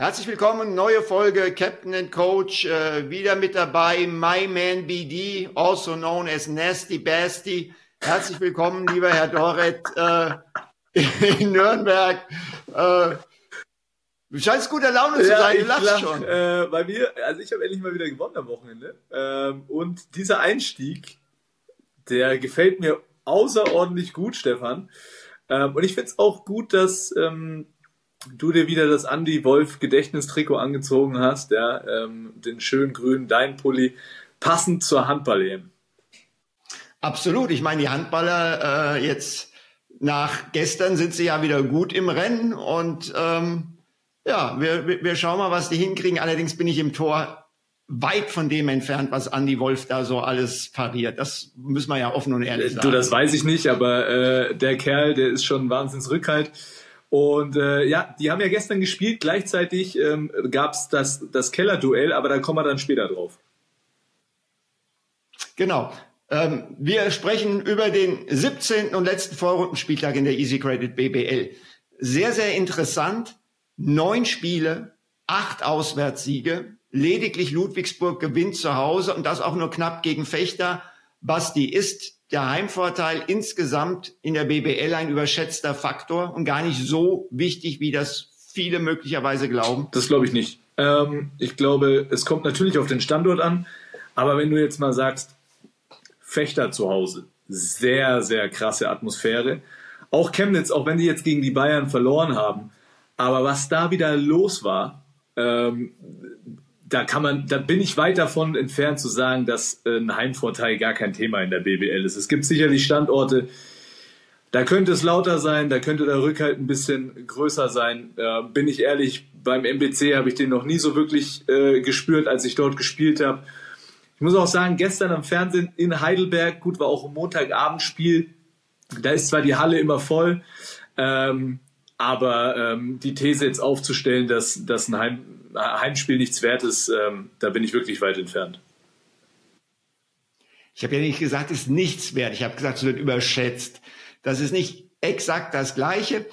Herzlich willkommen, neue Folge Captain and Coach, äh, wieder mit dabei, My Man BD, also known as Nasty Basti. Herzlich willkommen, lieber Herr Doret äh, in Nürnberg. Äh, du scheinst guter Laune zu sein, du lachst lach, schon. Äh, bei mir, also ich habe endlich mal wieder gewonnen am Wochenende. Ähm, und dieser Einstieg, der gefällt mir außerordentlich gut, Stefan. Ähm, und ich finde es auch gut, dass ähm, du dir wieder das Andy Wolf Gedächtnistrikot angezogen hast, ja, ähm, den schönen grünen Dein Pulli, passend zur Handball-EM. Absolut. Ich meine, die Handballer äh, jetzt nach gestern sind sie ja wieder gut im Rennen und ähm, ja, wir, wir schauen mal, was die hinkriegen. Allerdings bin ich im Tor weit von dem entfernt, was Andy Wolf da so alles pariert. Das müssen wir ja offen und ehrlich sagen. Du, das weiß ich nicht, aber äh, der Kerl, der ist schon wahnsinns Rückhalt. Und äh, ja, die haben ja gestern gespielt. Gleichzeitig ähm, gab es das, das Keller-Duell, aber da kommen wir dann später drauf. Genau. Ähm, wir sprechen über den 17. und letzten Vorrundenspieltag in der Easy Credit BBL. Sehr, sehr interessant. Neun Spiele, acht Auswärtssiege. Lediglich Ludwigsburg gewinnt zu Hause und das auch nur knapp gegen Fechter. Basti ist der Heimvorteil insgesamt in der BBL ein überschätzter Faktor und gar nicht so wichtig, wie das viele möglicherweise glauben? Das glaube ich nicht. Ähm, ich glaube, es kommt natürlich auf den Standort an, aber wenn du jetzt mal sagst, Fechter zu Hause, sehr, sehr krasse Atmosphäre. Auch Chemnitz, auch wenn die jetzt gegen die Bayern verloren haben, aber was da wieder los war, ähm, da kann man, da bin ich weit davon entfernt zu sagen, dass äh, ein Heimvorteil gar kein Thema in der BBL ist. Es gibt sicherlich Standorte, da könnte es lauter sein, da könnte der Rückhalt ein bisschen größer sein. Äh, bin ich ehrlich, beim MBC habe ich den noch nie so wirklich äh, gespürt, als ich dort gespielt habe. Ich muss auch sagen, gestern am Fernsehen in Heidelberg, gut, war auch ein Montagabendspiel, da ist zwar die Halle immer voll, ähm, aber ähm, die These jetzt aufzustellen, dass, dass ein Heim, Heimspiel nichts wert ist, ähm, da bin ich wirklich weit entfernt. Ich habe ja nicht gesagt, es ist nichts wert. Ich habe gesagt, es wird überschätzt. Das ist nicht exakt das Gleiche.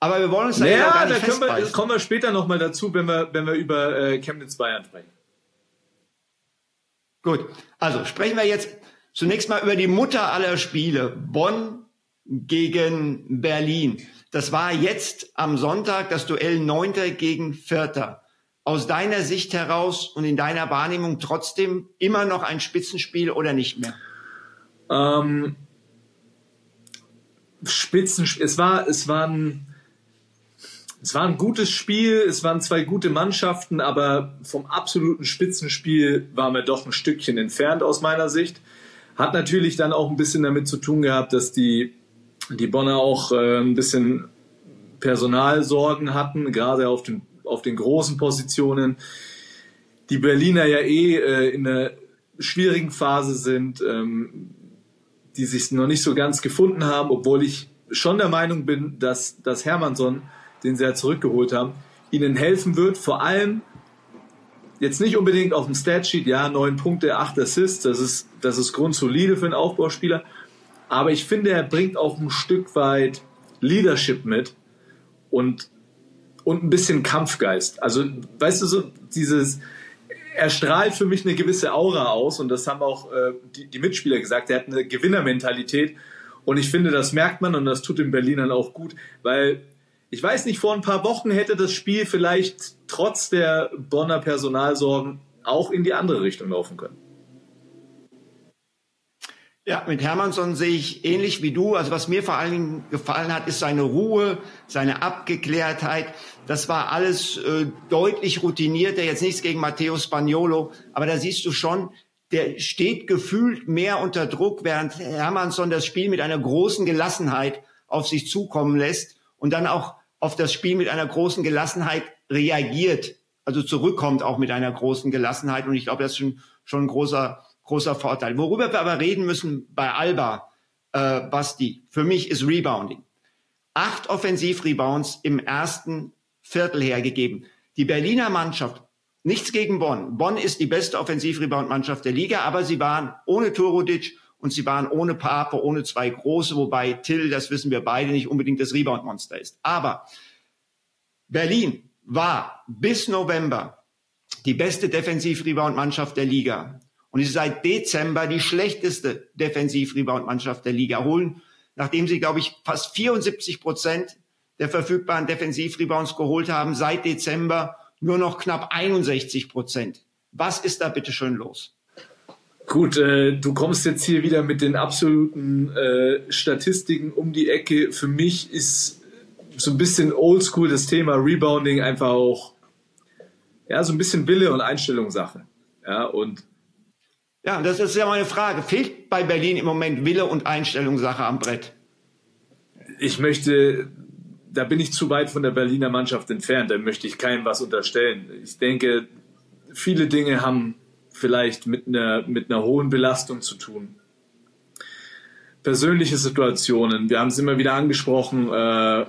Aber wir wollen uns da naja, gar nicht da wir, kommen wir später nochmal dazu, wenn wir, wenn wir über äh, Chemnitz Bayern sprechen. Gut, also sprechen wir jetzt zunächst mal über die Mutter aller Spiele. Bonn gegen Berlin. Das war jetzt am Sonntag das Duell Neunter gegen Vierter. Aus deiner Sicht heraus und in deiner Wahrnehmung trotzdem immer noch ein Spitzenspiel oder nicht mehr? Ähm, Spitzenspiel. Es war, es war ein, es war ein gutes Spiel, es waren zwei gute Mannschaften, aber vom absoluten Spitzenspiel waren wir doch ein Stückchen entfernt aus meiner Sicht. Hat natürlich dann auch ein bisschen damit zu tun gehabt, dass die die Bonner auch äh, ein bisschen Personalsorgen hatten, gerade auf den, auf den großen Positionen. Die Berliner ja eh äh, in einer schwierigen Phase sind, ähm, die sich noch nicht so ganz gefunden haben, obwohl ich schon der Meinung bin, dass, dass Hermannsson, den sie ja zurückgeholt haben, ihnen helfen wird, vor allem jetzt nicht unbedingt auf dem Statsheet, ja, neun Punkte, acht Assists, das ist, das ist grundsolide für einen Aufbauspieler, aber ich finde, er bringt auch ein Stück weit Leadership mit und, und ein bisschen Kampfgeist. Also, weißt du, so dieses, er strahlt für mich eine gewisse Aura aus und das haben auch äh, die, die Mitspieler gesagt. Er hat eine Gewinnermentalität und ich finde, das merkt man und das tut den Berlinern auch gut, weil ich weiß nicht, vor ein paar Wochen hätte das Spiel vielleicht trotz der Bonner Personalsorgen auch in die andere Richtung laufen können. Ja, mit Hermannsson sehe ich ähnlich wie du. Also was mir vor allen Dingen gefallen hat, ist seine Ruhe, seine Abgeklärtheit. Das war alles äh, deutlich routinierter. Jetzt nichts gegen Matteo Spagnolo, aber da siehst du schon, der steht gefühlt mehr unter Druck, während Hermannsson das Spiel mit einer großen Gelassenheit auf sich zukommen lässt und dann auch auf das Spiel mit einer großen Gelassenheit reagiert, also zurückkommt auch mit einer großen Gelassenheit. Und ich glaube, das ist schon, schon ein großer großer Vorteil. Worüber wir aber reden müssen bei Alba, äh, Basti, für mich ist Rebounding. Acht Offensivrebounds im ersten Viertel hergegeben. Die Berliner Mannschaft, nichts gegen Bonn. Bonn ist die beste Offensivrebound-Mannschaft der Liga, aber sie waren ohne Turudic und sie waren ohne Pape, ohne zwei große, wobei Till, das wissen wir beide, nicht unbedingt das Rebound-Monster ist. Aber Berlin war bis November die beste Defensiv-Rebound-Mannschaft der Liga und ist seit Dezember die schlechteste Defensiv-Rebound-Mannschaft der Liga. Holen, nachdem sie, glaube ich, fast 74 Prozent der verfügbaren Defensiv-Rebounds geholt haben, seit Dezember nur noch knapp 61 Prozent. Was ist da bitte schön los? Gut, äh, du kommst jetzt hier wieder mit den absoluten äh, Statistiken um die Ecke. Für mich ist so ein bisschen oldschool das Thema Rebounding einfach auch ja, so ein bisschen Wille und Einstellungssache. Ja, und ja, das ist ja meine Frage. Fehlt bei Berlin im Moment Wille und Einstellungssache am Brett? Ich möchte, da bin ich zu weit von der Berliner Mannschaft entfernt, da möchte ich keinem was unterstellen. Ich denke, viele Dinge haben vielleicht mit einer, mit einer hohen Belastung zu tun. Persönliche Situationen, wir haben es immer wieder angesprochen, äh,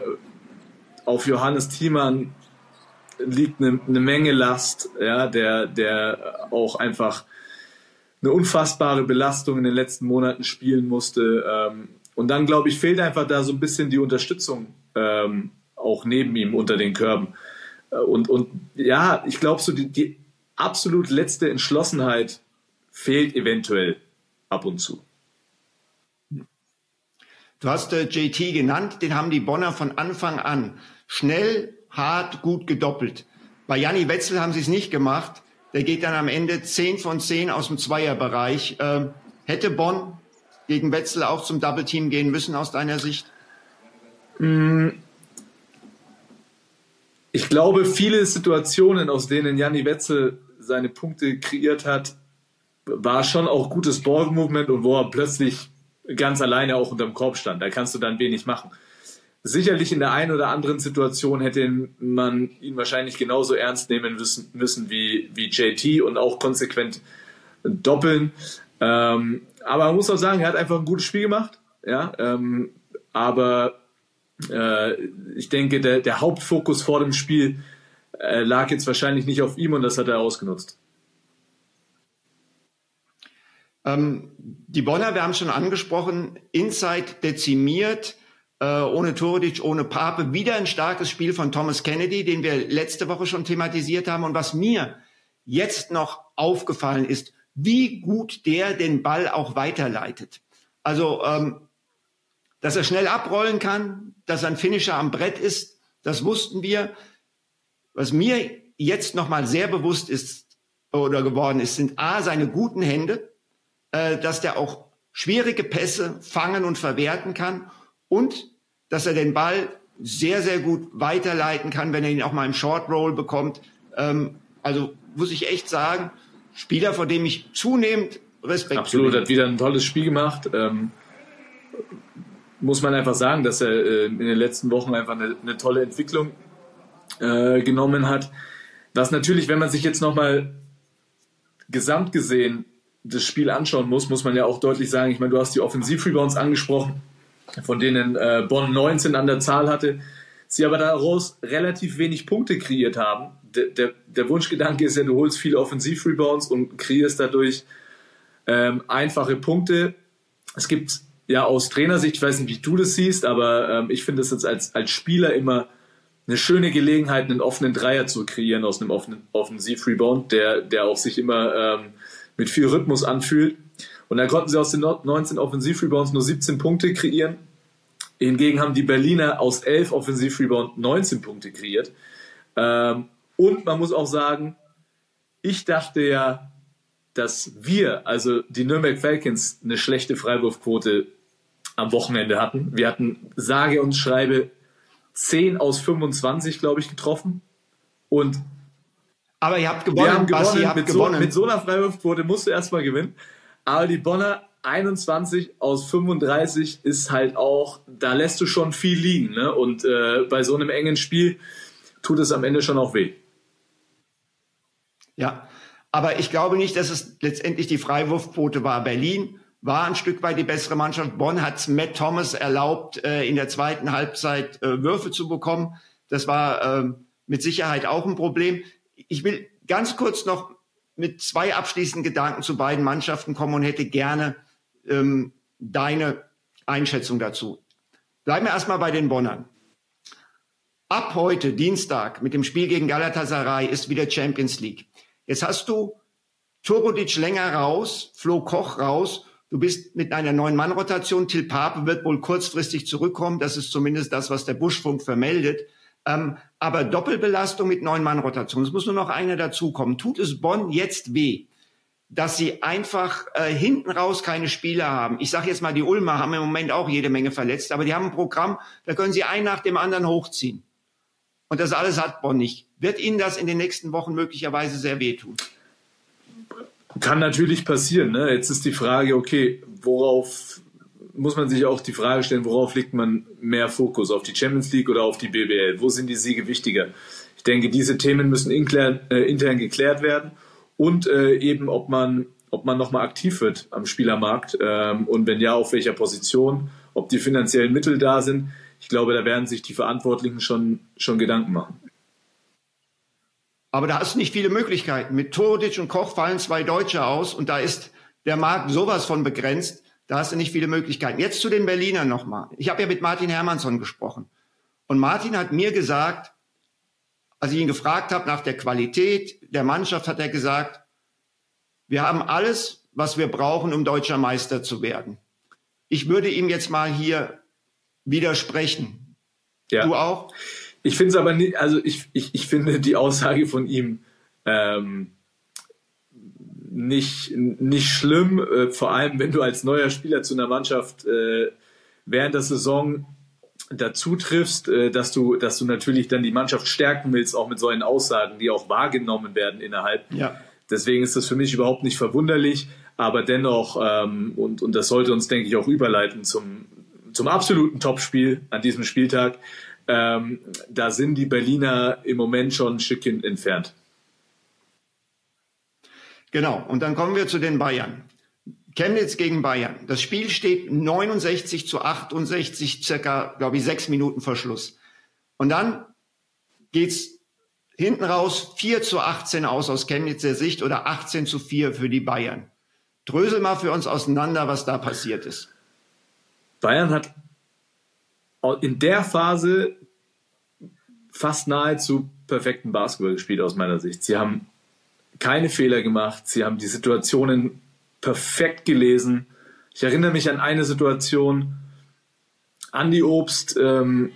auf Johannes Thiemann liegt eine, eine, Menge Last, ja, der, der auch einfach eine unfassbare Belastung in den letzten Monaten spielen musste. Ähm, und dann, glaube ich, fehlt einfach da so ein bisschen die Unterstützung ähm, auch neben ihm unter den Körben. Äh, und, und ja, ich glaube, so die, die absolut letzte Entschlossenheit fehlt eventuell ab und zu. Du hast äh, JT genannt, den haben die Bonner von Anfang an schnell, hart, gut gedoppelt. Bei Janni Wetzel haben sie es nicht gemacht. Der geht dann am Ende 10 von 10 aus dem Zweierbereich. Ähm, hätte Bonn gegen Wetzel auch zum Double Team gehen müssen aus deiner Sicht? Mm, ich glaube, viele Situationen, aus denen Janni Wetzel seine Punkte kreiert hat, war schon auch gutes Ballmovement und wo er plötzlich ganz alleine auch unterm Korb stand. Da kannst du dann wenig machen. Sicherlich in der einen oder anderen Situation hätte man ihn wahrscheinlich genauso ernst nehmen müssen, müssen wie, wie JT und auch konsequent doppeln. Ähm, aber man muss auch sagen, er hat einfach ein gutes Spiel gemacht. Ja, ähm, aber äh, ich denke, der, der Hauptfokus vor dem Spiel äh, lag jetzt wahrscheinlich nicht auf ihm und das hat er ausgenutzt. Ähm, die Bonner, wir haben schon angesprochen, Inside dezimiert, äh, ohne Tordic, ohne Pape. Wieder ein starkes Spiel von Thomas Kennedy, den wir letzte Woche schon thematisiert haben. Und was mir jetzt noch aufgefallen ist, wie gut der den Ball auch weiterleitet. Also ähm, dass er schnell abrollen kann, dass ein Finisher am Brett ist, das wussten wir. Was mir jetzt nochmal sehr bewusst ist oder geworden ist, sind A, seine guten Hände, äh, dass der auch schwierige Pässe fangen und verwerten kann und dass er den Ball sehr, sehr gut weiterleiten kann, wenn er ihn auch mal im Short Roll bekommt. Ähm, also muss ich echt sagen, Spieler, vor dem ich zunehmend Respekt Absolut, hat wieder ein tolles Spiel gemacht. Ähm, muss man einfach sagen, dass er äh, in den letzten Wochen einfach eine, eine tolle Entwicklung äh, genommen hat. Was natürlich, wenn man sich jetzt nochmal gesamt gesehen das Spiel anschauen muss, muss man ja auch deutlich sagen, ich meine, du hast die Offensiv-Rebounds angesprochen, von denen äh, Bonn 19 an der Zahl hatte, sie aber daraus relativ wenig Punkte kreiert haben. Der, der, der Wunschgedanke ist ja, du holst viele Offensiv-Rebounds und kreierst dadurch ähm, einfache Punkte. Es gibt ja aus Trainersicht, ich weiß nicht, wie du das siehst, aber ähm, ich finde es jetzt als, als Spieler immer eine schöne Gelegenheit, einen offenen Dreier zu kreieren aus einem offenen Offensiv-Rebound, der, der auch sich immer ähm, mit viel Rhythmus anfühlt. Und da konnten sie aus den 19 Offensiv-Rebounds nur 17 Punkte kreieren. Hingegen haben die Berliner aus 11 Offensiv-Rebound 19 Punkte kreiert. Ähm, und man muss auch sagen, ich dachte ja, dass wir, also die Nürnberg Falcons, eine schlechte Freiwurfquote am Wochenende hatten. Wir hatten sage und schreibe 10 aus 25, glaube ich, getroffen. Und aber ihr habt gewonnen, wir haben gewonnen. Basti, mit. So, mit so einer Freiwurfquote musst du erstmal gewinnen. Aber die Bonner 21 aus 35 ist halt auch, da lässt du schon viel liegen. Ne? Und äh, bei so einem engen Spiel tut es am Ende schon auch weh. Ja, aber ich glaube nicht, dass es letztendlich die Freiwurfquote war. Berlin war ein Stück weit die bessere Mannschaft. Bonn hat Matt Thomas erlaubt, äh, in der zweiten Halbzeit äh, Würfe zu bekommen. Das war äh, mit Sicherheit auch ein Problem. Ich will ganz kurz noch mit zwei abschließenden Gedanken zu beiden Mannschaften kommen und hätte gerne ähm, deine Einschätzung dazu. Bleiben wir erstmal bei den Bonnern. ab heute, Dienstag, mit dem Spiel gegen Galatasaray ist wieder Champions League. Jetzt hast du Turbodic länger raus, Flo Koch raus. Du bist mit einer neuen Mann-Rotation. Till Pape wird wohl kurzfristig zurückkommen. Das ist zumindest das, was der Buschfunk vermeldet. Ähm, aber Doppelbelastung mit neun Mann-Rotation. Es muss nur noch einer dazukommen. Tut es Bonn jetzt weh? dass sie einfach äh, hinten raus keine Spieler haben. Ich sage jetzt mal, die Ulmer haben im Moment auch jede Menge verletzt, aber die haben ein Programm, da können sie ein nach dem anderen hochziehen. Und das alles hat Bonn nicht. Wird Ihnen das in den nächsten Wochen möglicherweise sehr wehtun? Kann natürlich passieren. Ne? Jetzt ist die Frage, okay, worauf muss man sich auch die Frage stellen, worauf legt man mehr Fokus? Auf die Champions League oder auf die BBL? Wo sind die Siege wichtiger? Ich denke, diese Themen müssen intern, äh, intern geklärt werden und äh, eben, ob man, ob man nochmal aktiv wird am Spielermarkt ähm, und wenn ja, auf welcher Position, ob die finanziellen Mittel da sind. Ich glaube, da werden sich die Verantwortlichen schon, schon Gedanken machen. Aber da hast du nicht viele Möglichkeiten. Mit Tordic und Koch fallen zwei Deutsche aus und da ist der Markt sowas von begrenzt. Da hast du nicht viele Möglichkeiten. Jetzt zu den Berlinern nochmal. Ich habe ja mit Martin Hermansson gesprochen. Und Martin hat mir gesagt, als ich ihn gefragt habe nach der Qualität der Mannschaft, hat er gesagt, wir haben alles, was wir brauchen, um deutscher Meister zu werden. Ich würde ihm jetzt mal hier widersprechen. Ja. Du auch? Ich finde es aber nicht, also ich, ich, ich finde die Aussage von ihm ähm, nicht, nicht schlimm, äh, vor allem wenn du als neuer Spieler zu einer Mannschaft äh, während der Saison dazu triffst, äh, dass du, dass du natürlich dann die Mannschaft stärken willst, auch mit solchen Aussagen, die auch wahrgenommen werden innerhalb. Ja. Deswegen ist das für mich überhaupt nicht verwunderlich, aber dennoch, ähm, und, und das sollte uns, denke ich, auch überleiten zum, zum absoluten Topspiel an diesem Spieltag. Ähm, da sind die Berliner im Moment schon ein Stückchen entfernt. Genau, und dann kommen wir zu den Bayern. Chemnitz gegen Bayern. Das Spiel steht 69 zu 68, circa, glaube ich, sechs Minuten vor Schluss. Und dann geht's hinten raus 4 zu 18 aus aus Chemnitzer Sicht oder 18 zu 4 für die Bayern. Drösel mal für uns auseinander, was da passiert ist. Bayern hat in der Phase fast nahezu perfekten Basketball gespielt aus meiner Sicht. Sie haben keine Fehler gemacht, sie haben die Situationen perfekt gelesen. Ich erinnere mich an eine Situation, Andy Obst ähm,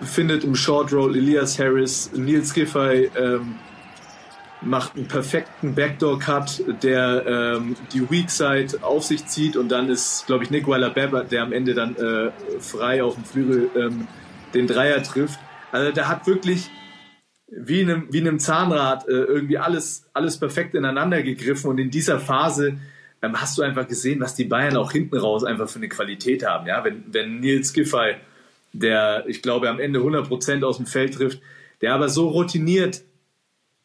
findet im Short Roll Elias Harris, Neil Giffey ähm, macht einen perfekten Backdoor-Cut, der ähm, die Weak Side auf sich zieht und dann ist, glaube ich, Nick Weiler-Beber, der am Ende dann äh, frei auf dem Flügel ähm, den Dreier trifft. Also der hat wirklich wie in einem, wie in einem Zahnrad äh, irgendwie alles, alles perfekt ineinander gegriffen und in dieser Phase ähm, hast du einfach gesehen, was die Bayern auch hinten raus einfach für eine Qualität haben. Ja, wenn, wenn Nils Giffey, der ich glaube am Ende 100% aus dem Feld trifft, der aber so routiniert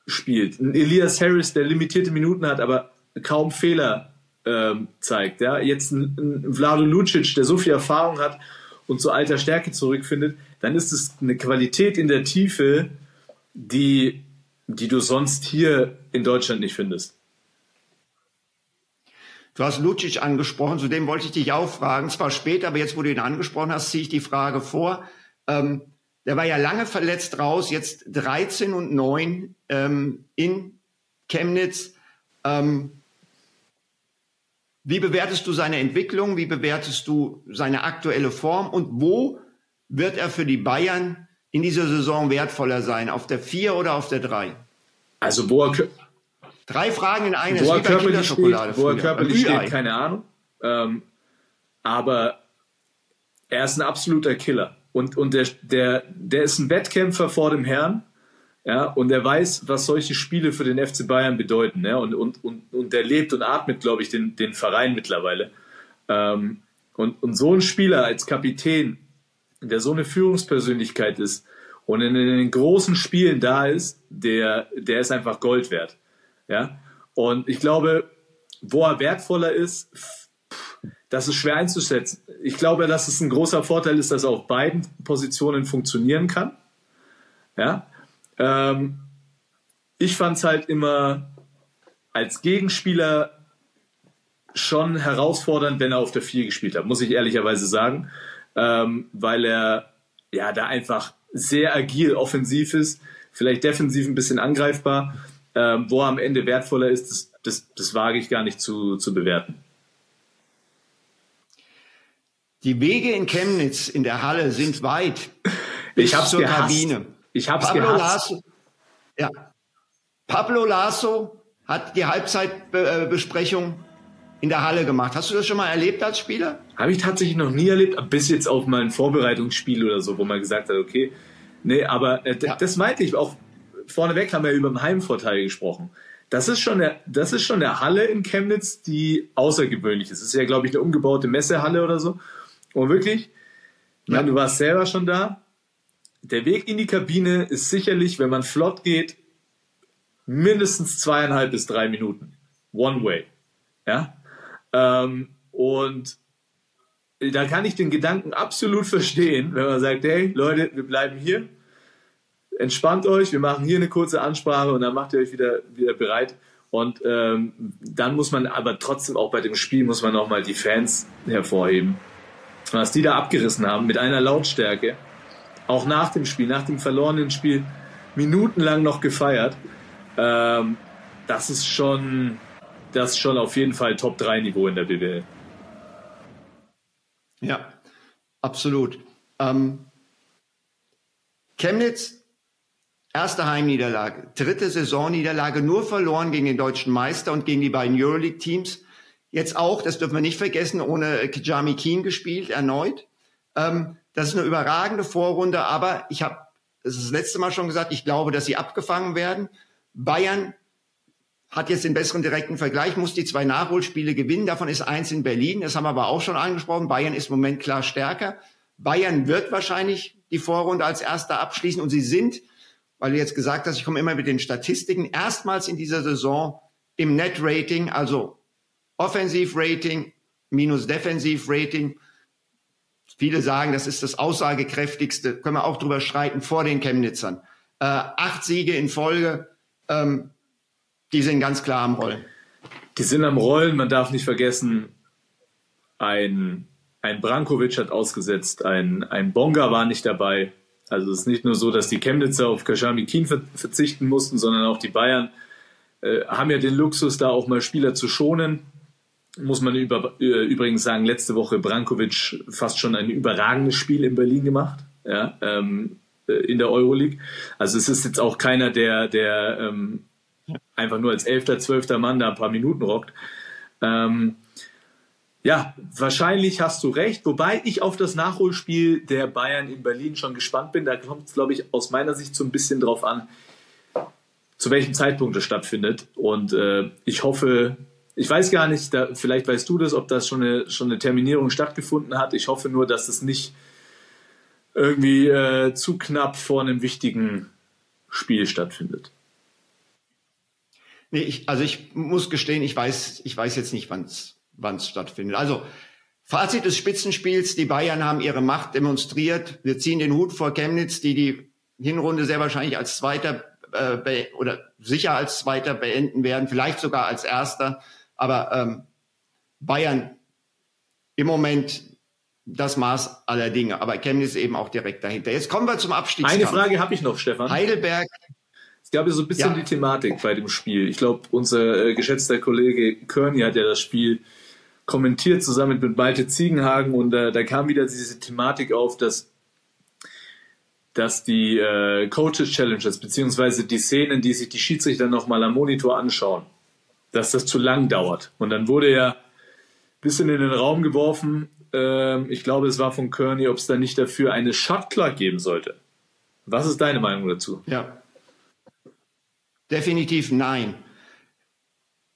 spielt. Ein Elias Harris, der limitierte Minuten hat, aber kaum Fehler ähm, zeigt. Ja? Jetzt ein, ein Vlado Lucic, der so viel Erfahrung hat und zu alter Stärke zurückfindet, dann ist es eine Qualität in der Tiefe, die, die du sonst hier in Deutschland nicht findest. Du hast Lucic angesprochen, zu dem wollte ich dich auch fragen. Zwar später, aber jetzt, wo du ihn angesprochen hast, ziehe ich die Frage vor. Ähm, der war ja lange verletzt raus, jetzt 13 und 9 ähm, in Chemnitz. Ähm, wie bewertest du seine Entwicklung? Wie bewertest du seine aktuelle Form? Und wo wird er für die Bayern in dieser Saison wertvoller sein? Auf der 4 oder auf der 3? Also wo er, Drei Fragen in einer. Wo er körperlich steht, wo er körperlich steht, keine Ahnung. Ähm, aber er ist ein absoluter Killer. Und, und der, der, der ist ein Wettkämpfer vor dem Herrn. Ja, und er weiß, was solche Spiele für den FC Bayern bedeuten. Ja, und, und, und, und der lebt und atmet, glaube ich, den, den Verein mittlerweile. Ähm, und, und so ein Spieler als Kapitän, der so eine Führungspersönlichkeit ist und in den großen Spielen da ist, der, der ist einfach Gold wert. Ja, und ich glaube, wo er wertvoller ist, das ist schwer einzuschätzen. Ich glaube, dass es ein großer Vorteil ist, dass er auf beiden Positionen funktionieren kann. Ja. Ähm, ich fand es halt immer als Gegenspieler schon herausfordernd, wenn er auf der 4 gespielt hat, muss ich ehrlicherweise sagen, ähm, weil er ja da einfach sehr agil offensiv ist, vielleicht defensiv ein bisschen angreifbar. Ähm, wo er am Ende wertvoller ist, das, das, das wage ich gar nicht zu, zu bewerten. Die Wege in Chemnitz in der Halle sind weit. ich habe zur gehasst. Kabine. Ich habe Pablo gehasst. Lasso, ja. Pablo Lasso hat die Halbzeitbesprechung in der Halle gemacht. Hast du das schon mal erlebt als Spieler? Habe ich tatsächlich noch nie erlebt, bis jetzt auf mal ein Vorbereitungsspiel oder so, wo man gesagt hat, okay, nee, aber äh, Ja. das meinte ich auch. Vorneweg haben wir über den Heimvorteil gesprochen. Das ist schon der, das ist schon eine Halle in Chemnitz, die außergewöhnlich ist. Es ist ja, glaube ich, eine umgebaute Messehalle oder so. Und wirklich, ich meine, du warst selber schon da. Der Weg in die Kabine ist sicherlich, wenn man flott geht, mindestens zweieinhalb bis drei Minuten. One way. Ja. Ähm, und da kann ich den Gedanken absolut verstehen, wenn man sagt, hey Leute, wir bleiben hier, entspannt euch, wir machen hier eine kurze Ansprache und dann macht ihr euch wieder, wieder bereit. Und ähm, dann muss man aber trotzdem auch bei dem Spiel muss man nochmal die Fans hervorheben. Was die da abgerissen haben mit einer Lautstärke, auch nach dem Spiel, nach dem verlorenen Spiel, minutenlang noch gefeiert. Ähm, das ist schon, das ist schon auf jeden Fall Top 3 Niveau in der BWL. Ja, absolut. Ähm, Chemnitz, erste Heimniederlage, dritte Saisonniederlage, nur verloren gegen den deutschen Meister und gegen die beiden Euroleague-Teams. Jetzt auch, das dürfen wir nicht vergessen, ohne Kijami Keen gespielt, erneut. Ähm, das ist eine überragende Vorrunde, aber ich habe ist das letzte Mal schon gesagt, ich glaube, dass sie abgefangen werden. Bayern hat jetzt den besseren direkten Vergleich, muss die zwei Nachholspiele gewinnen. Davon ist eins in Berlin. Das haben wir aber auch schon angesprochen. Bayern ist im Moment klar stärker. Bayern wird wahrscheinlich die Vorrunde als erster abschließen und sie sind, weil du jetzt gesagt hast, ich komme immer mit den Statistiken, erstmals in dieser Saison im Net-Rating, also Offensiv-Rating minus Defensiv-Rating. Viele sagen, das ist das aussagekräftigste, können wir auch drüber streiten, vor den Chemnitzern. Äh, acht Siege in Folge, ähm, die sind ganz klar am Rollen. Die sind am Rollen, man darf nicht vergessen, ein, ein Brankovic hat ausgesetzt, ein, ein Bonga war nicht dabei. Also es ist nicht nur so, dass die Chemnitzer auf Kashami ver verzichten mussten, sondern auch die Bayern äh, haben ja den Luxus, da auch mal Spieler zu schonen. Muss man über, äh, übrigens sagen, letzte Woche Brankovic fast schon ein überragendes Spiel in Berlin gemacht, ja, ähm, äh, in der Euroleague. Also es ist jetzt auch keiner, der, der ähm, einfach nur als elfter, zwölfter Mann da ein paar Minuten rockt. Ähm, ja, wahrscheinlich hast du recht, wobei ich auf das Nachholspiel der Bayern in Berlin schon gespannt bin. Da kommt es, glaube ich, aus meiner Sicht so ein bisschen drauf an, zu welchem Zeitpunkt es stattfindet. Und äh, ich hoffe, ich weiß gar nicht, da, vielleicht weißt du das, ob das schon eine, schon eine Terminierung stattgefunden hat. Ich hoffe nur, dass es nicht irgendwie äh, zu knapp vor einem wichtigen Spiel stattfindet. Nee, ich, also ich muss gestehen, ich weiß, ich weiß jetzt nicht, wann es stattfindet. Also Fazit des Spitzenspiels, die Bayern haben ihre Macht demonstriert. Wir ziehen den Hut vor Chemnitz, die die Hinrunde sehr wahrscheinlich als Zweiter äh, oder sicher als Zweiter beenden werden, vielleicht sogar als Erster. Aber ähm, Bayern im Moment das Maß aller Dinge. Aber Chemnitz eben auch direkt dahinter. Jetzt kommen wir zum Abstiegskampf. Eine Frage habe ich noch, Stefan. Heidelberg, gab ja so ein bisschen Ja. die Thematik bei dem Spiel. Ich glaube, unser äh, geschätzter Kollege Körny hat ja das Spiel kommentiert zusammen mit Malte Ziegenhagen und äh, da kam wieder diese Thematik auf, dass dass die äh, Coaches Challenges beziehungsweise die Szenen, die sich die Schiedsrichter nochmal am Monitor anschauen, dass das zu lang dauert. Und dann wurde ja ein bisschen in den Raum geworfen, ähm, ich glaube, es war von Kearney, ob es da nicht dafür eine Shot Clock geben sollte. Was ist deine Meinung dazu? Ja. Definitiv nein.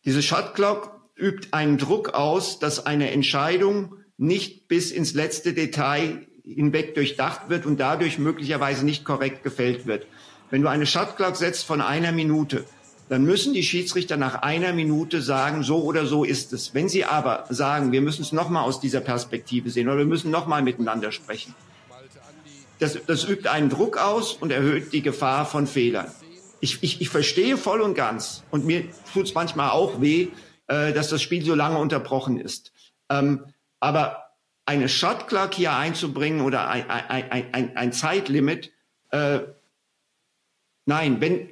Diese Shot Clock übt einen Druck aus, dass eine Entscheidung nicht bis ins letzte Detail hinweg durchdacht wird und dadurch möglicherweise nicht korrekt gefällt wird. Wenn du eine Shot Clock setzt von einer Minute, dann müssen die Schiedsrichter nach einer Minute sagen, so oder so ist es. Wenn sie aber sagen, wir müssen es nochmal aus dieser Perspektive sehen oder wir müssen nochmal miteinander sprechen, das, das übt einen Druck aus und erhöht die Gefahr von Fehlern. Ich, ich, ich verstehe voll und ganz, und mir tut es manchmal auch weh, äh, dass das Spiel so lange unterbrochen ist. Ähm, aber eine Shot Clock hier einzubringen oder ein, ein, ein, ein, Zeitlimit, Äh, nein, wenn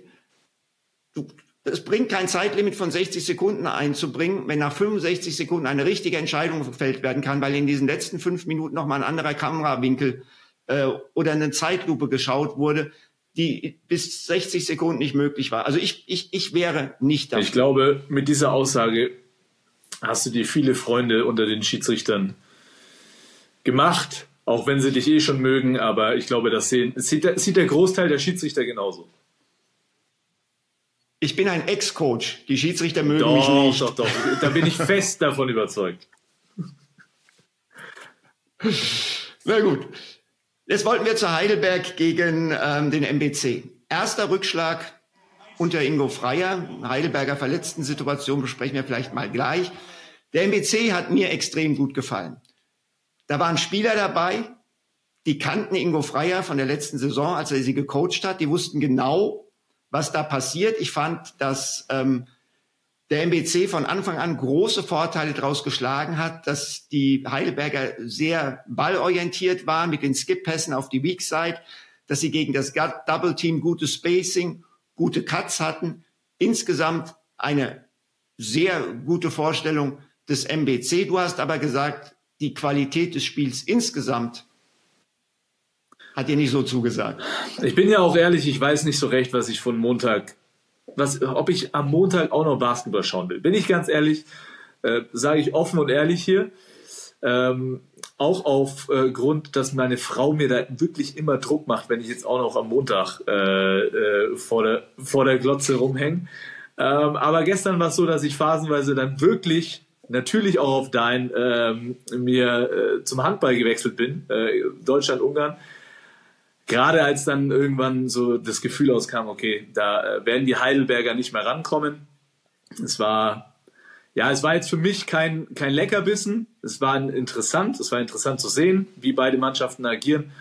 du, es bringt kein Zeitlimit von 60 Sekunden einzubringen, wenn nach 65 Sekunden eine richtige Entscheidung gefällt werden kann, weil in diesen letzten fünf Minuten noch mal ein anderer Kamerawinkel äh, oder eine Zeitlupe geschaut wurde, die bis 60 Sekunden nicht möglich war. Also ich, ich, ich wäre nicht da. Ich glaube, mit dieser Aussage hast du dir viele Freunde unter den Schiedsrichtern gemacht, auch wenn sie dich eh schon mögen, aber ich glaube, das sehen, sieht, sieht der Großteil der Schiedsrichter genauso. Ich bin ein Ex-Coach. Die Schiedsrichter mögen doch, mich nicht. Doch, doch, doch. Da bin ich fest davon überzeugt. Na gut. Jetzt wollten wir zu Heidelberg gegen ähm, den MBC. Erster Rückschlag unter Ingo Freier. Heidelberger verletzten Situation besprechen wir vielleicht mal gleich. Der MBC hat mir extrem gut gefallen. Da waren Spieler dabei, die kannten Ingo Freier von der letzten Saison, als er sie gecoacht hat. Die wussten genau, was da passiert. Ich fand, dass ähm, der MBC von Anfang an große Vorteile daraus geschlagen hat, dass die Heidelberger sehr ballorientiert waren mit den Skip-Pässen auf die Weak Side, dass sie gegen das Double Team gutes Spacing, gute Cuts hatten. Insgesamt eine sehr gute Vorstellung des MBC. Du hast aber gesagt, die Qualität des Spiels insgesamt hat dir nicht so zugesagt. Ich bin ja auch ehrlich, ich weiß nicht so recht, was ich von Montag, was, ob ich am Montag auch noch Basketball schauen will. Bin ich ganz ehrlich, äh, sage ich offen und ehrlich hier. Ähm, auch aufgrund, äh, dass meine Frau mir da wirklich immer Druck macht, wenn ich jetzt auch noch am Montag äh, äh, vor, der, vor der Glotze rumhänge. Ähm, aber gestern war es so, dass ich phasenweise dann wirklich natürlich auch auf dein ähm, mir äh, zum Handball gewechselt bin, äh, Deutschland-Ungarn gerade als dann irgendwann so das Gefühl auskam, okay, da äh, werden die Heidelberger nicht mehr rankommen. Es war, ja, es war jetzt für mich kein, kein Leckerbissen. Es war interessant, es war interessant zu sehen, wie beide Mannschaften agieren.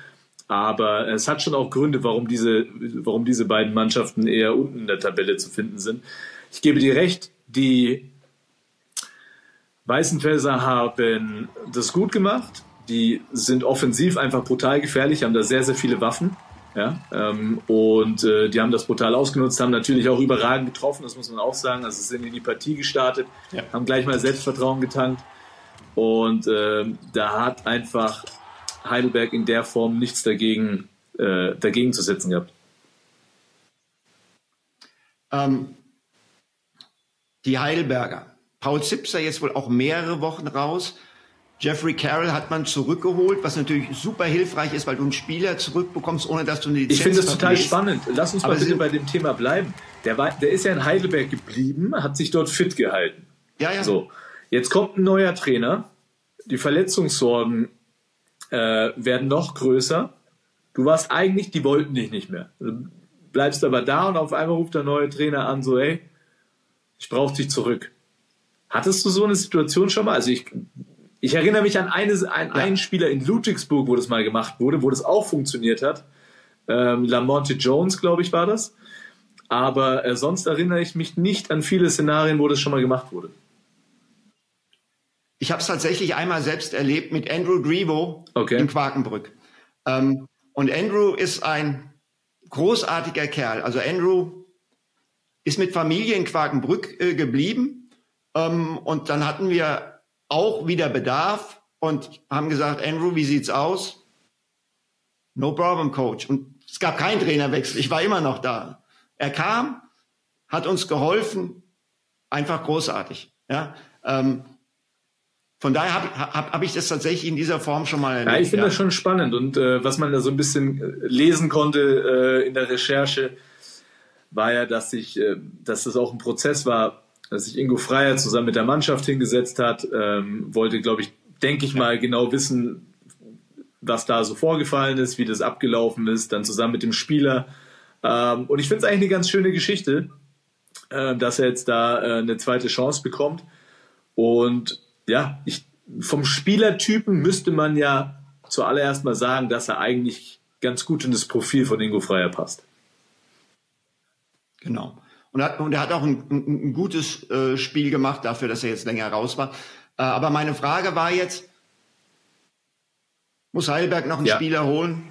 Aber es hat schon auch Gründe, warum diese, warum diese beiden Mannschaften eher unten in der Tabelle zu finden sind. Ich gebe dir recht, die Weißenfelser haben das gut gemacht die sind offensiv einfach brutal gefährlich, haben da sehr, sehr viele Waffen. Ja, ähm, und äh, die haben das brutal ausgenutzt, haben natürlich auch überragend getroffen, das muss man auch sagen. Also sind in die Partie gestartet, ja. haben gleich mal Selbstvertrauen getankt. Und äh, da hat einfach Heidelberg in der Form nichts dagegen, äh, dagegen zu setzen gehabt. Ähm, die Heidelberger. Paul Zipser jetzt wohl auch mehrere Wochen raus. Jeffrey Carroll hat man zurückgeholt, was natürlich super hilfreich ist, weil du einen Spieler zurückbekommst, ohne dass du eine Lizenz Ich finde das total spannend. Lass uns mal bitte bei dem Thema bleiben. Der, war, der ist ja in Heidelberg geblieben, hat sich dort fit gehalten. Ja, ja. So, jetzt kommt ein neuer Trainer. Die Verletzungssorgen äh, werden noch größer. Du warst eigentlich, die wollten dich nicht mehr. Du bleibst aber da und auf einmal ruft der neue Trainer an, so, ey, ich brauche dich zurück. Hattest du so eine Situation schon mal? Also ich ich erinnere mich an, eine, an ja. einen Spieler in Ludwigsburg, wo das mal gemacht wurde, wo das auch funktioniert hat. Ähm, Lamonte Jones, glaube ich, war das. Aber äh, sonst erinnere ich mich nicht an viele Szenarien, wo das schon mal gemacht wurde. Ich habe es tatsächlich einmal selbst erlebt mit Andrew Grivo okay. in Quakenbrück. Ähm, und Andrew ist ein großartiger Kerl. Also Andrew ist mit Familie in Quakenbrück äh, geblieben. Ähm, und dann hatten wir auch wieder Bedarf und haben gesagt, Andrew, wie sieht's aus? No problem, Coach. Und es gab keinen Trainerwechsel. Ich war immer noch da. Er kam, hat uns geholfen, einfach großartig. Ja, ähm, von daher habe hab, hab ich das tatsächlich in dieser Form schon mal erlebt. Ja, ich finde ja. das schon spannend und äh, was man da so ein bisschen äh, lesen konnte äh, in der Recherche, war ja, dass sich, äh, dass das auch ein Prozess war, dass sich Ingo Freier zusammen mit der Mannschaft hingesetzt hat, ähm, wollte, glaube ich, denke ich mal, genau wissen, was da so vorgefallen ist, wie das abgelaufen ist, dann zusammen mit dem Spieler. Ähm, und ich finde es eigentlich eine ganz schöne Geschichte, äh, dass er jetzt da äh, eine zweite Chance bekommt. Und ja, ich, vom Spielertypen müsste man ja zuallererst mal sagen, dass er eigentlich ganz gut in das Profil von Ingo Freier passt. Genau. Und, hat, und er hat auch ein, ein, ein gutes äh, Spiel gemacht dafür, dass er jetzt länger raus war. Äh, aber meine Frage war jetzt, muss Heidelberg noch einen ja. Spieler holen?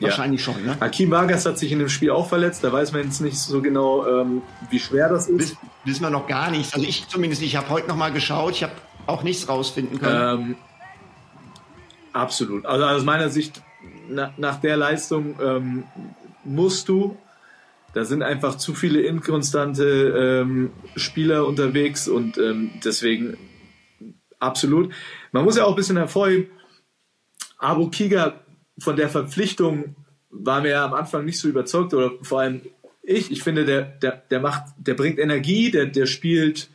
Wahrscheinlich ja. schon. Ne? Hakim Vargas hat sich in dem Spiel auch verletzt. Da weiß man jetzt nicht so genau, ähm, wie schwer das ist. Wiss, wissen wir noch gar nichts. Also ich zumindest nicht. Ich habe heute noch mal geschaut. Ich habe auch nichts rausfinden können. Ähm, absolut. Also aus meiner Sicht, na, nach der Leistung ähm, musst du. Da sind einfach zu viele inkonstante ähm, Spieler unterwegs und ähm, deswegen absolut. Man muss ja auch ein bisschen hervorheben, Abu Kiga von der Verpflichtung war mir ja am Anfang nicht so überzeugt oder vor allem ich. Ich finde, der, der, der macht, der bringt Energie, der, der spielt,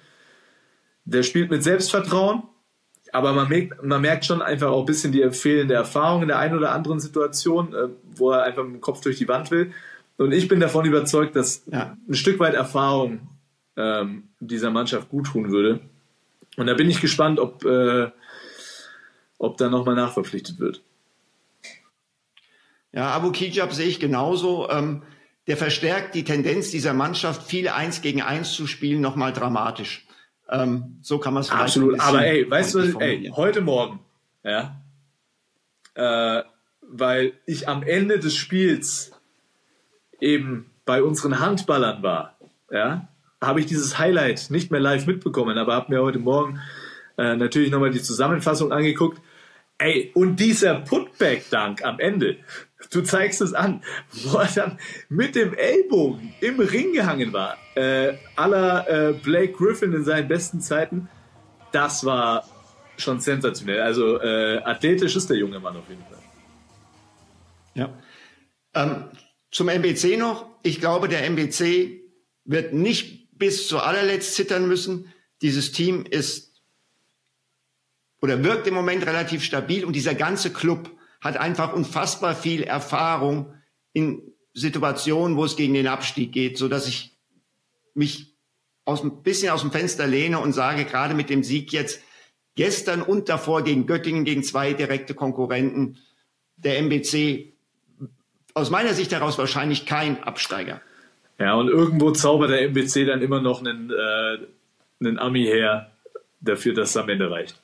der spielt mit Selbstvertrauen. Aber man merkt, man merkt schon einfach auch ein bisschen die fehlende Erfahrung in der einen oder anderen Situation, äh, wo er einfach mit dem Kopf durch die Wand will. Und ich bin davon überzeugt, dass ja. ein Stück weit Erfahrung ähm, dieser Mannschaft gut tun würde. Und da bin ich gespannt, ob, äh, ob da nochmal nachverpflichtet wird. Ja, Abu Kijab sehe ich genauso. Ähm, der verstärkt die Tendenz dieser Mannschaft, viele Eins gegen Eins zu spielen, nochmal dramatisch. Ähm, so kann man es Absolut. Aber ey, weißt du, ey, heute Morgen, ja, äh, weil ich am Ende des Spiels eben bei unseren Handballern war, ja, habe ich dieses Highlight nicht mehr live mitbekommen, aber habe mir heute Morgen äh, natürlich nochmal die Zusammenfassung angeguckt. Ey, und dieser Putback-Dank am Ende, du zeigst es an, wo er dann mit dem Ellbogen im Ring gehangen war, äh, aller äh, Blake Griffin in seinen besten Zeiten, das war schon sensationell. Also äh, athletisch ist der junge Mann auf jeden Fall. Ja. Ähm, zum MBC noch. Ich glaube, der MBC wird nicht bis zu allerletzt zittern müssen. Dieses Team ist oder wirkt im Moment relativ stabil und dieser ganze Club hat einfach unfassbar viel Erfahrung in Situationen, wo es gegen den Abstieg geht, so dass ich mich aus ein bisschen aus dem Fenster lehne und sage, gerade mit dem Sieg jetzt gestern und davor gegen Göttingen, gegen zwei direkte Konkurrenten, der MBC aus meiner Sicht heraus wahrscheinlich kein Absteiger. Ja, und irgendwo zaubert der MBC dann immer noch einen, äh, einen Ami her, dafür, dass es am Ende reicht.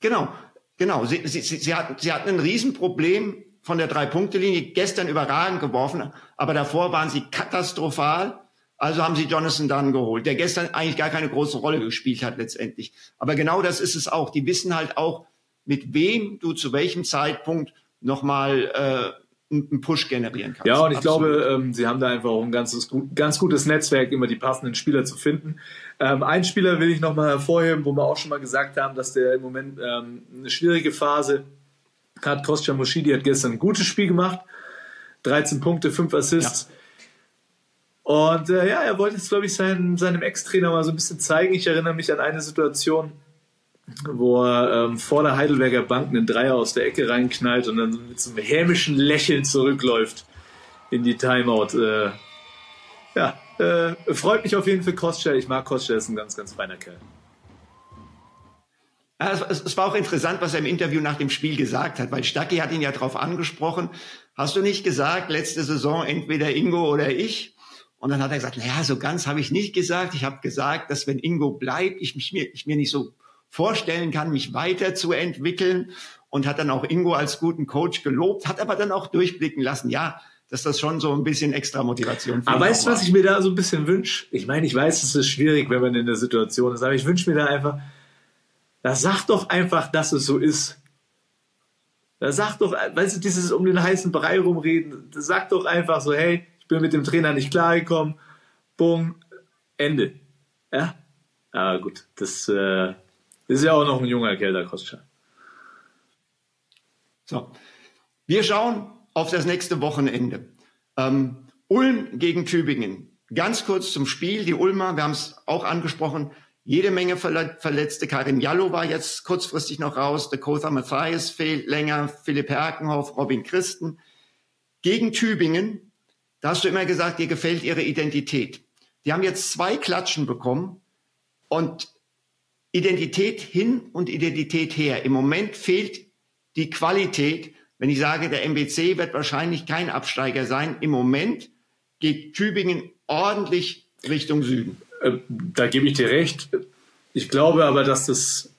Genau, genau. Sie, sie, sie, hatten, sie hatten ein Riesenproblem von der Drei-Punkte-Linie, gestern überragend geworfen, aber davor waren sie katastrophal. Also haben sie Jonathan Dunn geholt, der gestern eigentlich gar keine große Rolle gespielt hat letztendlich. Aber genau das ist es auch. Die wissen halt auch, mit wem du zu welchem Zeitpunkt nochmal äh, einen Push generieren kannst. Ja, und ich Absolut. glaube, ähm, sie haben da einfach auch ein ganzes, ganz gutes Netzwerk, immer die passenden Spieler zu finden. Ähm, einen Spieler will ich nochmal hervorheben, wo wir auch schon mal gesagt haben, dass der im Moment ähm, eine schwierige Phase hat. Kostja Moschidi hat gestern ein gutes Spiel gemacht. 13 Punkte, 5 Assists. Ja. Und äh, ja, er wollte jetzt, glaube ich, seinen, seinem Ex-Trainer mal so ein bisschen zeigen. Ich erinnere mich an eine Situation, wo er ähm, vor der Heidelberger Bank einen Dreier aus der Ecke reinknallt und dann mit so einem hämischen Lächeln zurückläuft in die Timeout. Äh, ja, äh, freut mich auf jeden Fall Kostja. Ich mag Kostja, ist ein ganz, ganz feiner Kerl. Ja, es, es, war auch interessant, was er im Interview nach dem Spiel gesagt hat, weil Stacki hat ihn ja darauf angesprochen. Hast du nicht gesagt, letzte Saison entweder Ingo oder ich? Und dann hat er gesagt, naja, so ganz habe ich nicht gesagt. Ich habe gesagt, dass wenn Ingo bleibt, ich, mich, ich mir nicht so vorstellen kann, mich weiterzuentwickeln und hat dann auch Ingo als guten Coach gelobt, hat aber dann auch durchblicken lassen, ja, dass das schon so ein bisschen extra Motivation Aber weißt du, was ich mir da so ein bisschen wünsche? Ich meine, ich weiß, es ist schwierig, wenn man in der Situation ist, aber ich wünsche mir da einfach, da sag doch einfach, dass es so ist. Da sag doch, weißt du, dieses um den heißen Brei rumreden, sag doch einfach so, hey, ich bin mit dem Trainer nicht klargekommen, bumm, Ende. Ja? Aber gut, das äh, ist ja auch noch ein junger Kerl, der Kostschar. So. Wir schauen auf das nächste Wochenende. Ähm, Ulm gegen Tübingen. Ganz kurz zum Spiel. Die Ulmer, wir haben es auch angesprochen, jede Menge Verletzte. Karim Jallo war jetzt kurzfristig noch raus. Dakota Mathias fehlt länger. Philipp Herkenhoff, Robin Christen. Gegen Tübingen, da hast du immer gesagt, dir gefällt ihre Identität. Die haben jetzt zwei Klatschen bekommen und Identität hin und Identität her. Im Moment fehlt die Qualität wenn ich sage, der MBC wird wahrscheinlich kein Absteiger sein, im Moment geht Tübingen ordentlich Richtung Süden. Äh, da gebe ich dir recht. Ich glaube aber, dass das,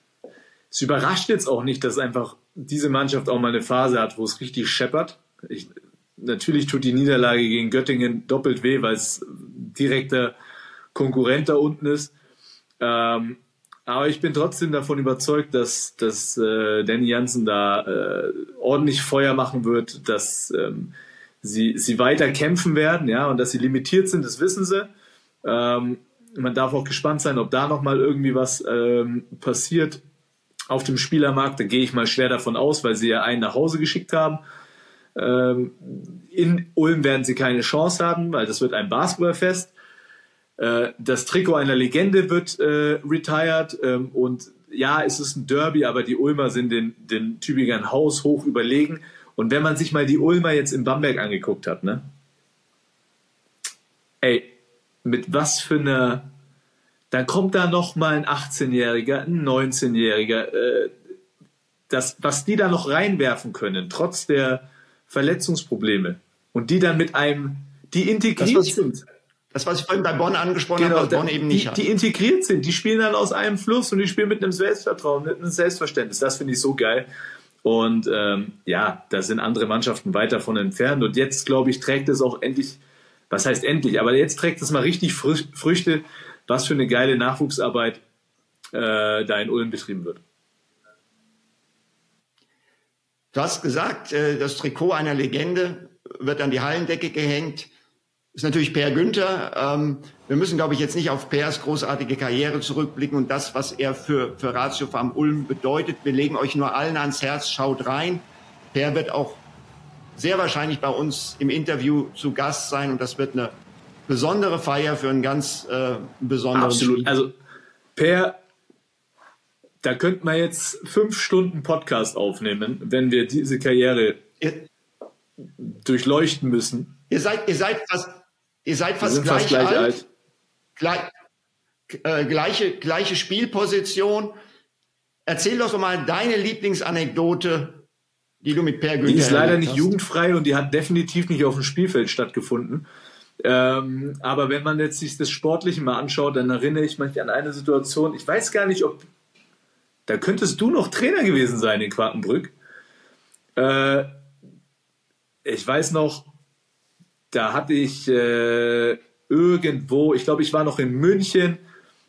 es überrascht jetzt auch nicht, dass einfach diese Mannschaft auch mal eine Phase hat, wo es richtig scheppert. Ich, natürlich tut die Niederlage gegen Göttingen doppelt weh, weil es direkter Konkurrent da unten ist. Ähm, aber ich bin trotzdem davon überzeugt, dass, dass äh, Danny Jansen da äh, ordentlich Feuer machen wird, dass ähm, sie, sie weiter kämpfen werden, ja, und dass sie limitiert sind, das wissen sie. Ähm, man darf auch gespannt sein, ob da nochmal irgendwie was ähm, passiert auf dem Spielermarkt. Da gehe ich mal schwer davon aus, weil sie ja einen nach Hause geschickt haben. Ähm, in Ulm werden sie keine Chance haben, weil das wird ein Basketballfest. Äh, das Trikot einer Legende wird äh, retired ähm, und ja, es ist ein Derby, aber die Ulmer sind den, den Tübingern haushoch überlegen. Und wenn man sich mal die Ulmer jetzt in Bamberg angeguckt hat, ne? Ey, mit was für einer. Dann kommt da noch mal ein 18-Jähriger, ein 19-Jähriger. Äh, das, was die da noch reinwerfen können, trotz der Verletzungsprobleme. Und die dann mit einem, die integriert das, sind. Das, was ich vorhin bei Bonn angesprochen genau, habe, was Bonn eben nicht die, hat. Die integriert sind, die spielen dann aus einem Fluss und die spielen mit einem Selbstvertrauen, mit einem Selbstverständnis. Das finde ich so geil. Und ähm, ja, da sind andere Mannschaften weit davon entfernt. Und jetzt, glaube ich, trägt es auch endlich, was heißt endlich, aber jetzt trägt es mal richtig Früchte, was für eine geile Nachwuchsarbeit äh, da in Ulm betrieben wird. Du hast gesagt, äh, das Trikot einer Legende wird an die Hallendecke gehängt ist natürlich Per Günther. Ähm, wir müssen, glaube ich, jetzt nicht auf Pers großartige Karriere zurückblicken und das, was er für, für Ratio Farm Ulm bedeutet. Wir legen euch nur allen ans Herz, schaut rein. Per wird auch sehr wahrscheinlich bei uns im Interview zu Gast sein und das wird eine besondere Feier für einen ganz äh, besonderen Absolut. Spiel. Also Per, da könnten wir jetzt fünf Stunden Podcast aufnehmen, wenn wir diese Karriere ihr, durchleuchten müssen. Ihr seid, ihr seid fast, Ihr seid fast, gleich, fast gleich, alt. alt. Gleich, äh, gleiche, gleiche Spielposition. Erzähl doch mal deine Lieblingsanekdote, die du mit Per Günther Die ist leider nicht hast. jugendfrei und die hat definitiv nicht auf dem Spielfeld stattgefunden. Ähm, aber wenn man jetzt sich das Sportliche mal anschaut, dann erinnere ich mich an eine Situation, ich weiß gar nicht, ob da könntest du noch Trainer gewesen sein in Quakenbrück. Äh, ich weiß noch, da hatte ich äh, irgendwo, ich glaube, ich war noch in München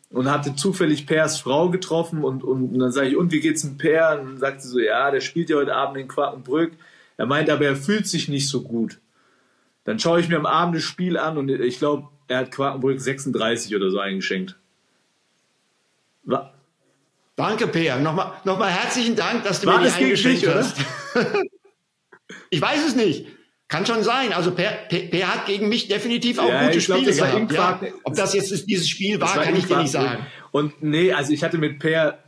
und hatte zufällig Pers Frau getroffen und, und, und dann sage ich, und wie geht's dem Per? Und dann sagt sie so, ja, der spielt ja heute Abend in Quakenbrück. Er meint aber, er fühlt sich nicht so gut. Dann schaue ich mir am Abend das Spiel an und ich glaube, er hat Quakenbrück 36 oder so eingeschenkt. War Danke, Peer. Nochmal, nochmal herzlichen Dank, dass du War mir die eingeschenkt hast. ich weiß es nicht. Kann schon sein. Also Per, per, per hat gegen mich definitiv auch ja, gute Spiele glaub, gehabt. Ja. Ob das jetzt dieses Spiel war, war kann ich dir nicht sagen. Und nee, also ich hatte mit Per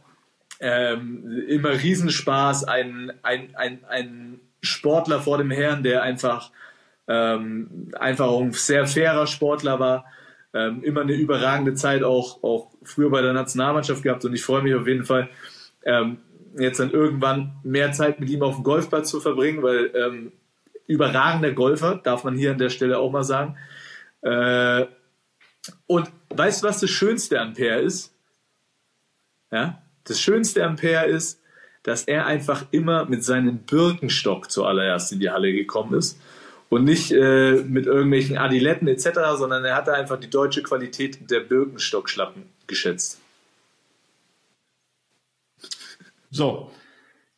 ähm, immer Riesenspaß. Ein, ein, ein, ein Sportler vor dem Herrn, der einfach, ähm, einfach auch ein sehr fairer Sportler war. Ähm, immer eine überragende Zeit auch, auch früher bei der Nationalmannschaft gehabt. Und ich freue mich auf jeden Fall, ähm, jetzt dann irgendwann mehr Zeit mit ihm auf dem Golfplatz zu verbringen, weil ähm, überragender Golfer, darf man hier an der Stelle auch mal sagen. Äh, und weißt du, was das Schönste an Per ist? Ja, das Schönste an Per ist, dass er einfach immer mit seinem Birkenstock zuallererst in die Halle gekommen ist und nicht äh, mit irgendwelchen Adiletten etc., sondern er hatte einfach die deutsche Qualität der Birkenstockschlappen geschätzt. So,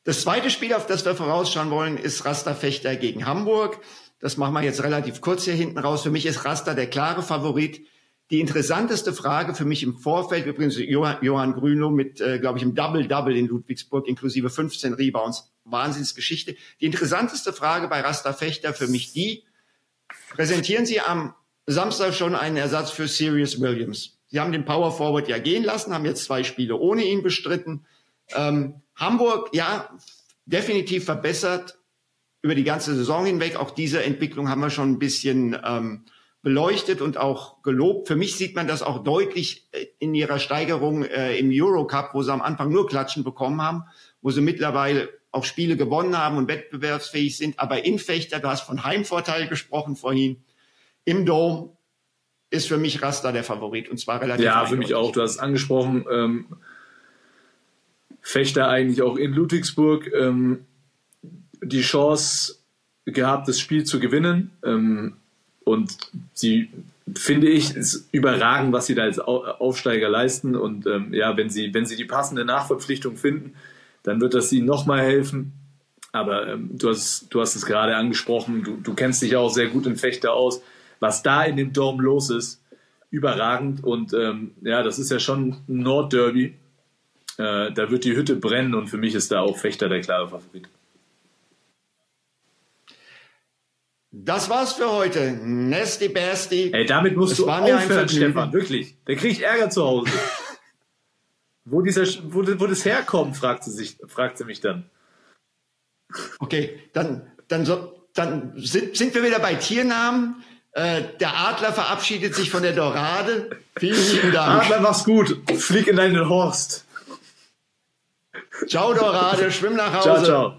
das zweite Spiel, auf das wir vorausschauen wollen, ist Rasta Fechter gegen Hamburg. Das machen wir jetzt relativ kurz hier hinten raus. Für mich ist Rasta der klare Favorit. Die interessanteste Frage für mich im Vorfeld, übrigens Johann, Grünloh mit, äh, glaube ich, im Double-Double in Ludwigsburg, inklusive 15 Rebounds. Wahnsinnsgeschichte. Die interessanteste Frage bei Rasta Fechter für mich die, präsentieren Sie am Samstag schon einen Ersatz für Sirius Williams? Sie haben den Power Forward ja gehen lassen, haben jetzt zwei Spiele ohne ihn bestritten. Ähm, Hamburg, ja, definitiv verbessert über die ganze Saison hinweg. Auch diese Entwicklung haben wir schon ein bisschen ähm, beleuchtet und auch gelobt. Für mich sieht man das auch deutlich äh, in ihrer Steigerung äh, im Eurocup, wo sie am Anfang nur Klatschen bekommen haben, wo sie mittlerweile auch Spiele gewonnen haben und wettbewerbsfähig sind. Aber in Fechter, du hast von Heimvorteil gesprochen vorhin, im Dom ist für mich Rasta der Favorit und zwar relativ. Ja, für mich auch. Du hast es angesprochen. Ähm Fechter eigentlich auch in Ludwigsburg. Ähm, die Chance gehabt, das Spiel zu gewinnen. Ähm, und sie, finde ich, ist überragend, was sie da als Aufsteiger leisten. Und ähm, ja, wenn sie, wenn sie die passende Nachverpflichtung finden, dann wird das ihnen nochmal helfen. Aber ähm, du, hast, du hast es gerade angesprochen, du, du kennst dich auch sehr gut in Fechter aus. Was da in dem Dom los ist, überragend. Und ähm, ja, das ist ja schon ein Nordderby. Äh, da wird die Hütte brennen und für mich ist da auch Fechter der klare Favorit. Das war's für heute. Nasty Basti. Ey, damit musst es du aufhören, Stefan. Wirklich. Der kriegt Ärger zu Hause. wo, dieser, wo, wo das herkommt, fragt sie, sich, fragt sie mich dann. Okay, dann, dann, so, dann sind, sind wir wieder bei Tiernamen. Äh, der Adler verabschiedet sich von der Dorade. Vielen lieben Dank. Adler, mach's gut. Flieg in deinen Horst. Ciao, Dorade. Schwimm nach Hause. Ciao, ciao.